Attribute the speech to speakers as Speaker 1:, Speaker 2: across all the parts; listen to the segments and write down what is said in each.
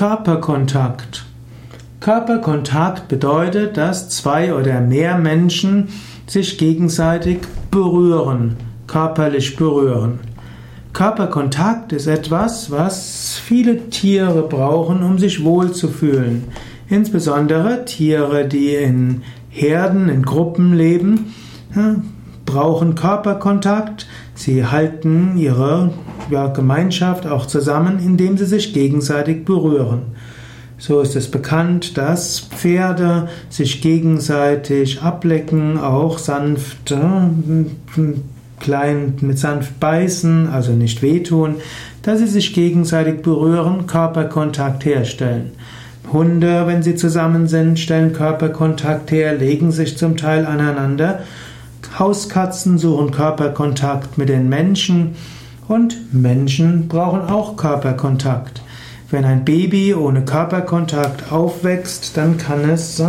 Speaker 1: Körperkontakt. Körperkontakt bedeutet, dass zwei oder mehr Menschen sich gegenseitig berühren, körperlich berühren. Körperkontakt ist etwas, was viele Tiere brauchen, um sich wohlzufühlen. Insbesondere Tiere, die in Herden, in Gruppen leben, brauchen Körperkontakt. Sie halten ihre ja, Gemeinschaft auch zusammen, indem sie sich gegenseitig berühren. So ist es bekannt, dass Pferde sich gegenseitig ablecken, auch sanft, klein mit sanft beißen, also nicht wehtun, dass sie sich gegenseitig berühren, Körperkontakt herstellen. Hunde, wenn sie zusammen sind, stellen Körperkontakt her, legen sich zum Teil aneinander. Hauskatzen suchen Körperkontakt mit den Menschen und Menschen brauchen auch Körperkontakt. Wenn ein Baby ohne Körperkontakt aufwächst, dann kann es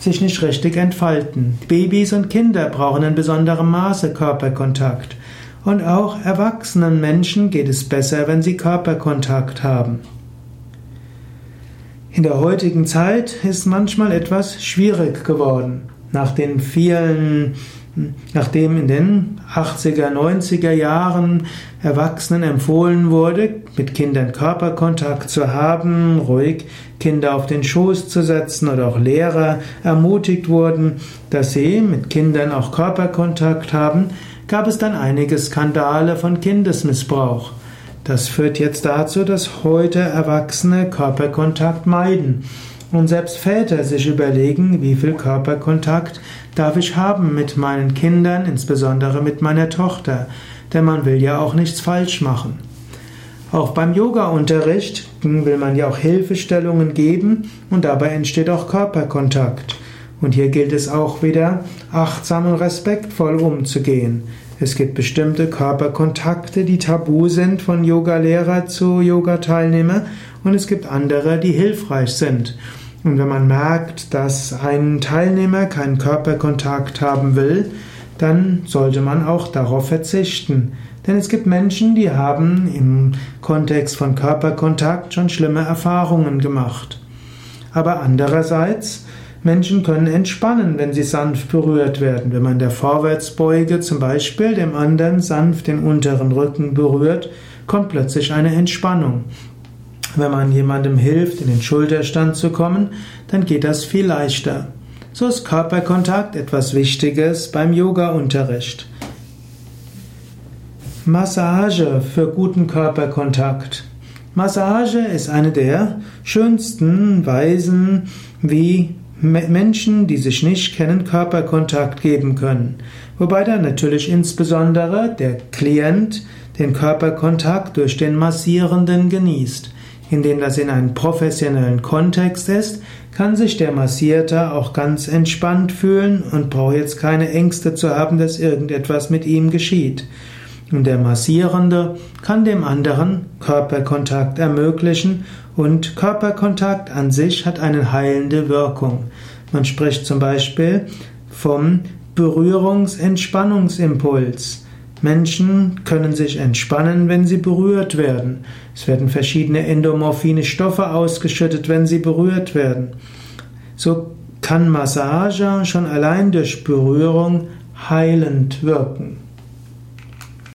Speaker 1: sich nicht richtig entfalten. Babys und Kinder brauchen in besonderem Maße Körperkontakt. Und auch erwachsenen Menschen geht es besser, wenn sie Körperkontakt haben. In der heutigen Zeit ist manchmal etwas schwierig geworden. Nach den vielen, nachdem in den 80er, 90er Jahren Erwachsenen empfohlen wurde, mit Kindern Körperkontakt zu haben, ruhig Kinder auf den Schoß zu setzen oder auch Lehrer ermutigt wurden, dass sie mit Kindern auch Körperkontakt haben, gab es dann einige Skandale von Kindesmissbrauch. Das führt jetzt dazu, dass heute Erwachsene Körperkontakt meiden und selbst Väter sich überlegen, wie viel Körperkontakt darf ich haben mit meinen Kindern, insbesondere mit meiner Tochter, denn man will ja auch nichts falsch machen. Auch beim Yoga-Unterricht will man ja auch Hilfestellungen geben und dabei entsteht auch Körperkontakt. Und hier gilt es auch wieder, achtsam und respektvoll umzugehen. Es gibt bestimmte Körperkontakte, die tabu sind von Yogalehrer zu Yoga-Teilnehmer und es gibt andere, die hilfreich sind. Und wenn man merkt, dass ein Teilnehmer keinen Körperkontakt haben will, dann sollte man auch darauf verzichten. Denn es gibt Menschen, die haben im Kontext von Körperkontakt schon schlimme Erfahrungen gemacht. Aber andererseits Menschen können entspannen, wenn sie sanft berührt werden. Wenn man der Vorwärtsbeuge zum Beispiel dem anderen sanft den unteren Rücken berührt, kommt plötzlich eine Entspannung. Wenn man jemandem hilft, in den Schulterstand zu kommen, dann geht das viel leichter. So ist Körperkontakt etwas Wichtiges beim Yoga-Unterricht. Massage für guten Körperkontakt. Massage ist eine der schönsten Weisen, wie Menschen, die sich nicht kennen, Körperkontakt geben können. Wobei dann natürlich insbesondere der Klient den Körperkontakt durch den Massierenden genießt. Indem das in einem professionellen Kontext ist, kann sich der Massierte auch ganz entspannt fühlen und braucht jetzt keine Ängste zu haben, dass irgendetwas mit ihm geschieht. Und der Massierende kann dem anderen Körperkontakt ermöglichen und Körperkontakt an sich hat eine heilende Wirkung. Man spricht zum Beispiel vom Berührungsentspannungsimpuls. Menschen können sich entspannen, wenn sie berührt werden. Es werden verschiedene endomorphine Stoffe ausgeschüttet, wenn sie berührt werden. So kann Massage schon allein durch Berührung heilend wirken.